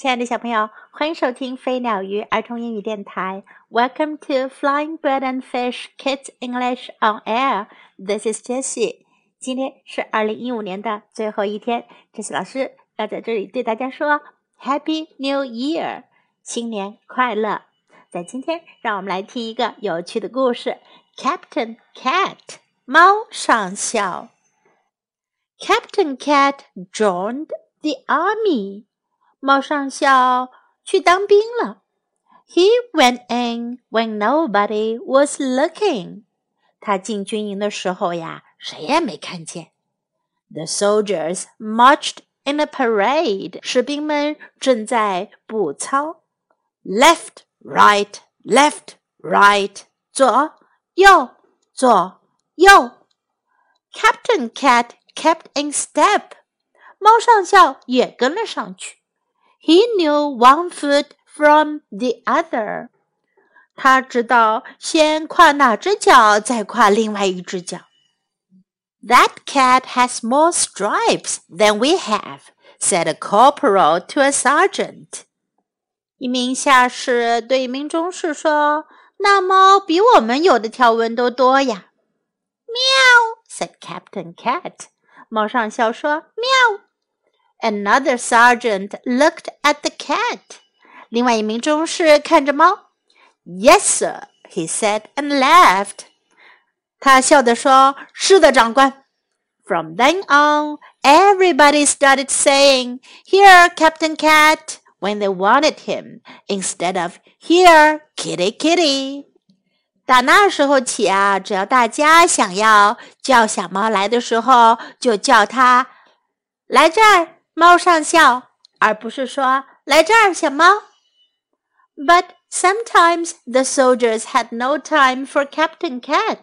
亲爱的小朋友，欢迎收听飞鸟鱼儿童英语电台。Welcome to Flying Bird and Fish Kids English on Air. This is Jessie. 今天是二零一五年的最后一天，Jessie 老师要在这里对大家说 Happy New Year，新年快乐。在今天，让我们来听一个有趣的故事：Captain Cat，猫上校。Captain Cat joined the army. 猫上校去当兵了。He went in when nobody was looking. 他进军营的时候呀，谁也没看见。The soldiers marched in a parade. 士兵们正在步操。Left, right, left, right. 左右左右。Captain Cat kept in step. 猫上校也跟了上去。 he knew one foot from the other. 他知道先跨哪只脚，再跨另外一只脚。That cat has more stripes than we have, said a corporal to a sergeant. 一名下士对一名中士说：“那猫比我们有的条纹都多呀。”喵，said Captain Cat。猫上校说：“喵。” Another sergeant looked at the cat. 另外一名中士看着猫。Yes, sir, he said and laughed. 他笑着说：“是的，长官。” From then on, everybody started saying, "Here, Captain Cat," when they wanted him, instead of "Here, Kitty, Kitty." 打那时候起啊，只要大家想要叫小猫来的时候，就叫它来这儿。 猫上校，而不是说来这儿，小猫。But sometimes the soldiers had no time for Captain Cat。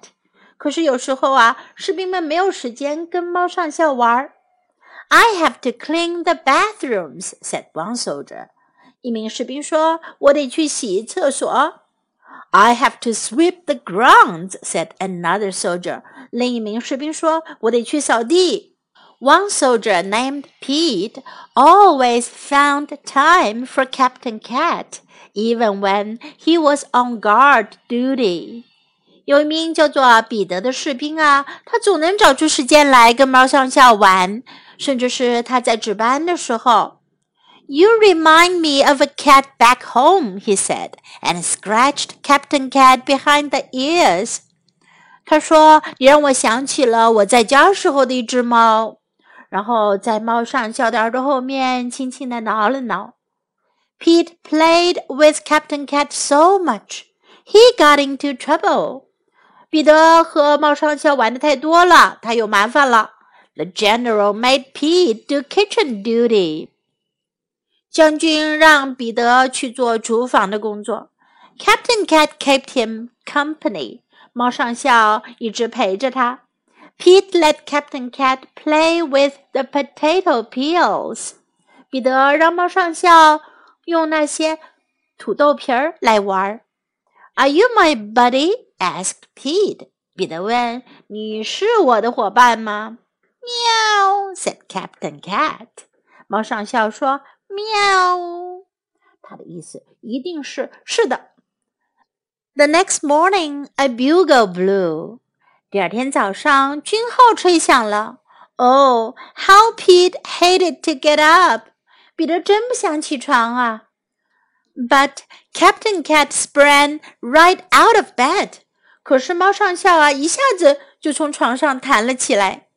可是有时候啊，士兵们没有时间跟猫上校玩。I have to clean the bathrooms," said one soldier. 一名士兵说：“我得去洗厕所。” I have to sweep the grounds," said another soldier. 另一名士兵说：“我得去扫地。” ” One soldier named Pete always found time for Captain Cat, even when he was on guard duty. 有一名叫做彼得的士兵啊，他总能找出时间来跟猫上校玩，甚至是他在值班的时候。You remind me of a cat back home, he said, and scratched Captain Cat behind the ears. 他说：“你让我想起了我在家时候的一只猫。” ”然后在猫上校的耳朵后面轻轻地挠了挠。Pete played with Captain Cat so much, he got into trouble. 彼得和猫上校玩的太多了，他有麻烦了。The general made Pete do kitchen duty. 将军让彼得去做厨房的工作。Captain Cat kept him company. 猫上校一直陪着他。 Pete let Captain Cat play with the potato peels. 彼得让猫上校用那些土豆皮儿来玩。Are you my buddy? asked Pete. 彼得问：“你是我的伙伴吗？”喵，said Captain Cat. 猫上校说：“喵。”他的意思一定是是的。The next morning, a bugle blew. 第二天早上，军号吹响了。Oh, how Pete hated to get up! 彼得真不想起床啊。But Captain Cat sprang right out of bed. 可是猫上校啊，一下子就从床上弹了起来。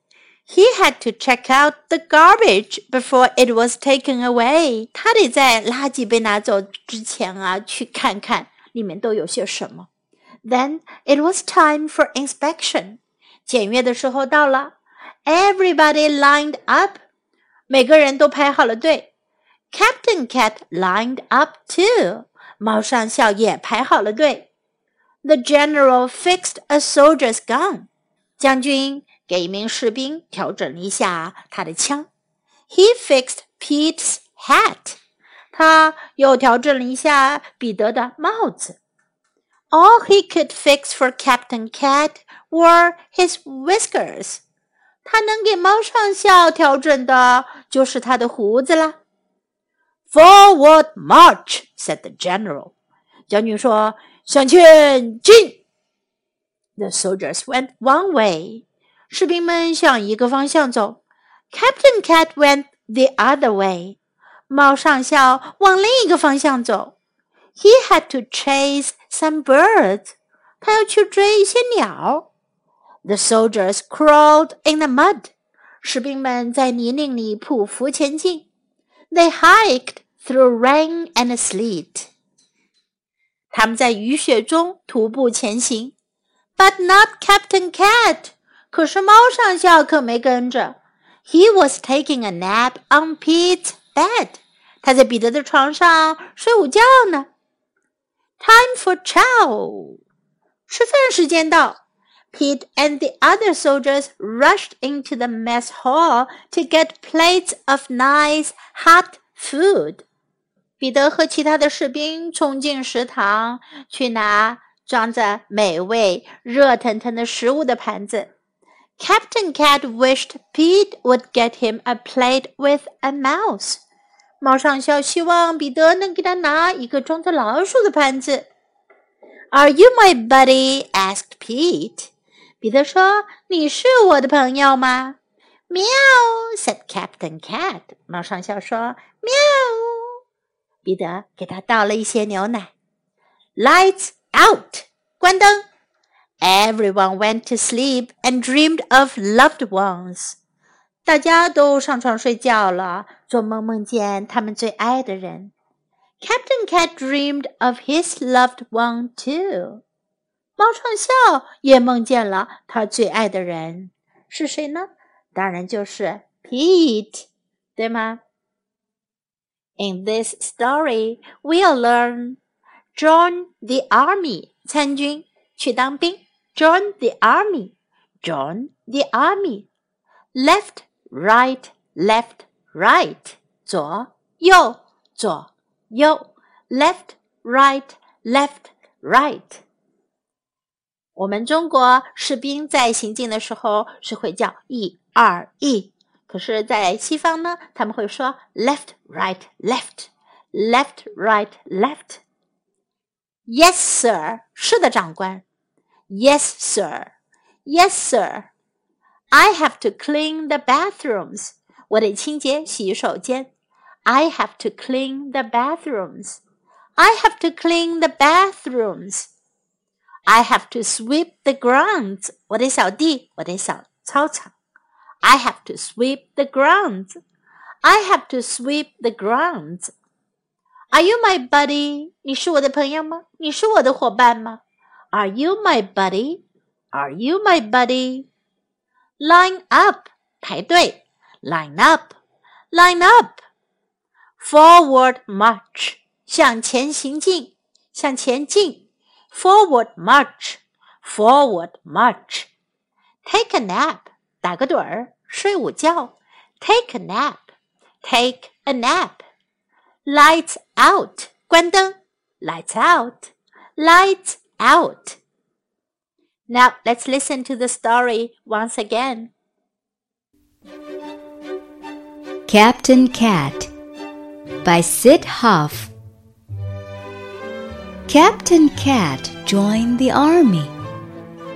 He had to check out the garbage before it was taken away. 他得在垃圾被拿走之前啊，去看看里面都有些什么。 then it was time for inspection. 检阅的时候到了。Everybody lined up. 每个人都排好了队。Captain Cat lined up too. 猫上校也排好了队。The general fixed a soldier's gun. 将军给一名士兵调整了一下他的枪。He fixed Pete's hat. 他又调整了一下彼得的帽子。 all he could fix for Captain Cat were his whiskers. 他能给猫上校调整的就是他的胡子啦。 Forward march, said the general. 将军说：“向前进。” The soldiers went one way. 士兵们向一个方向走。Captain Cat went the other way. 猫上校往另一个方向走。 He had to chase some birds. 他要去追一些鸟。The soldiers crawled in the mud. 士兵们在泥泞里匍匐前进。They hiked through rain and sleet. 他们在雨雪中徒步前行。But not Captain Cat. 可是猫上校可没跟着。He was taking a nap on Pete's bed. 他在彼得的床上睡午觉呢。 Time for chow. 吃饭时间到。Pete and the other soldiers rushed into the mess hall to get plates of nice hot food. 彼得和其他的士兵冲进食堂，去拿装着美味、热腾腾的食物的盘子。Captain Cat wished Pete would get him a plate with a mouse。 猫上校希望彼得能给他拿一个装着老鼠的盘子。Are you my buddy? asked Pete。彼得说：“你是我的朋友吗？” Meow said Captain Cat。猫上校说：“喵。”彼得给他倒了一些牛奶。Lights out，关灯。Everyone went to sleep and dreamed of loved ones。 大家都上床睡觉了，做梦梦见他们最爱的人。Captain Cat dreamed of his loved one too。猫上校也梦见了他最爱的人，是谁呢？当然就是 Pete，对吗？In this story, we'll learn join the army，参军去当兵。Join the army, join the army. Left right left right 左右左右 left right left right 我们中国士兵在行进的时候是会叫一二一，可是，在西方呢，他们会说 left right left left right left。Yes, sir. 是的，长官。Yes, sir. Yes, sir. I have to clean the bathrooms. 我得清洁洗手间。I have to clean the bathrooms. I have to clean the bathrooms. I have to sweep the grounds. 我得扫地，我得扫操场。I have to sweep the grounds. I have to sweep the grounds. Are you my buddy？你是我的朋友吗？你是我的伙伴吗？Are you my buddy? Are you my buddy? Line up，排队。Line up, line up. Forward march，向前行进，向前进。Forward march, forward march. Take a nap，打个盹儿，睡午觉。Take a nap, take a nap. Lights out，关灯。Lights out, lights out. Now let's listen to the story once again. Captain Cat by Syd Hoff. Captain Cat joined the army.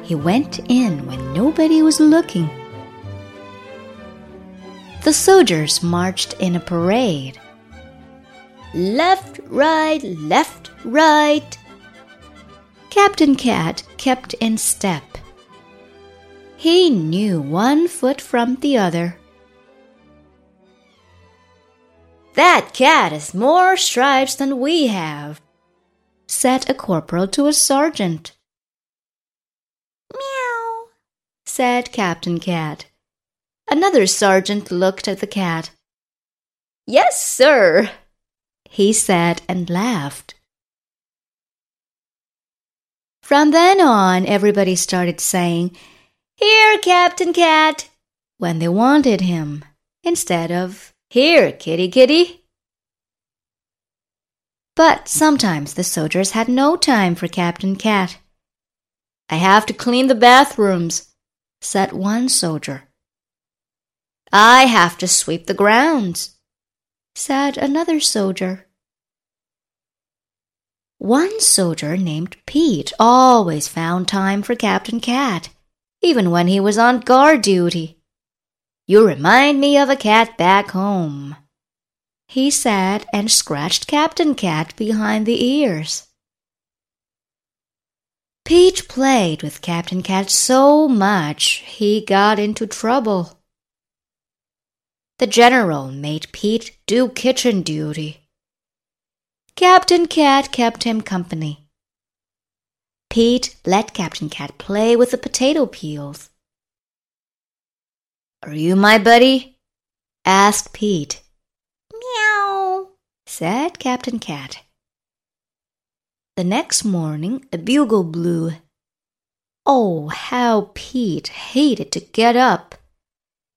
He went in when nobody was looking. The soldiers marched in a parade. Left, right, left, right. Captain Cat kept in step. He knew one foot from the other. That cat has more stripes than we have, said a corporal to a sergeant. Meow, said Captain Cat. Another sergeant looked at the cat. Yes, sir, he said and laughed. From then on, everybody started saying, Here, Captain Cat, when they wanted him, instead of, Here, Kitty Kitty. But sometimes the soldiers had no time for Captain Cat. I have to clean the bathrooms, said one soldier. I have to sweep the grounds, said another soldier. One soldier named Pete always found time for Captain Cat, even when he was on guard duty. You remind me of a cat back home, he said and scratched Captain Cat behind the ears. Pete played with Captain Cat so much he got into trouble. The general made Pete do kitchen duty. Captain Cat kept him company. Pete let Captain Cat play with the potato peels. Are you my buddy? asked Pete. Meow, said Captain Cat. The next morning, a bugle blew. Oh, how Pete hated to get up!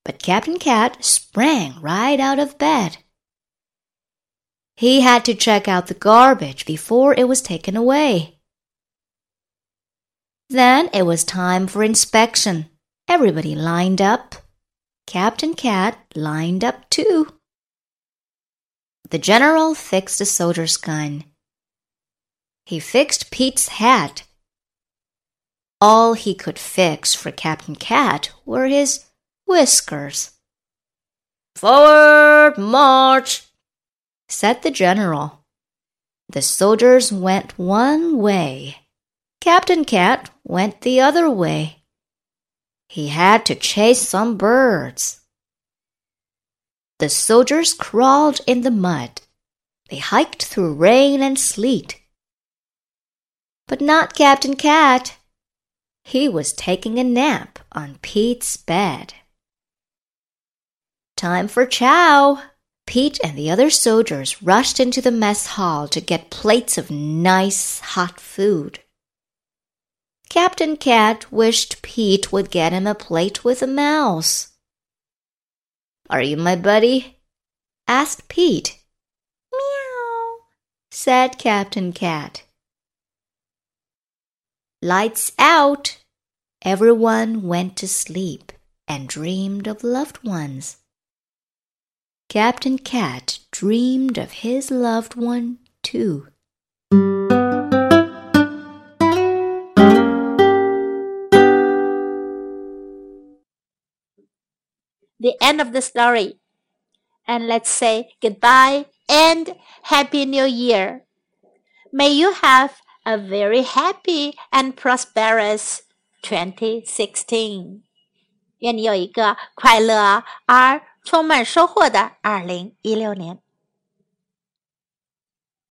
But Captain Cat sprang right out of bed. He had to check out the garbage before it was taken away. Then it was time for inspection. Everybody lined up. Captain Cat lined up too. The general fixed the soldier's gun. He fixed Pete's hat. All he could fix for Captain Cat were his whiskers. Forward march, said the general. The soldiers went one way. Captain Cat went the other way. He had to chase some birds. The soldiers crawled in the mud. They hiked through rain and sleet but not Captain Cat. He was taking a nap on Pete's bed. Time for chow! Pete and the other soldiers rushed into the mess hall to get plates of nice hot food. Captain Cat wished Pete would get him a plate with a mouse. Are you my buddy? asked Pete. Meow, said Captain Cat. Lights out! Everyone went to sleep and dreamed of loved ones. Captain Cat dreamed of his loved one too. The end of the story. And let's say goodbye and Happy New Year. May you have a very happy and prosperous 2016. 愿你有一个快乐而 充满收获的二零一六年。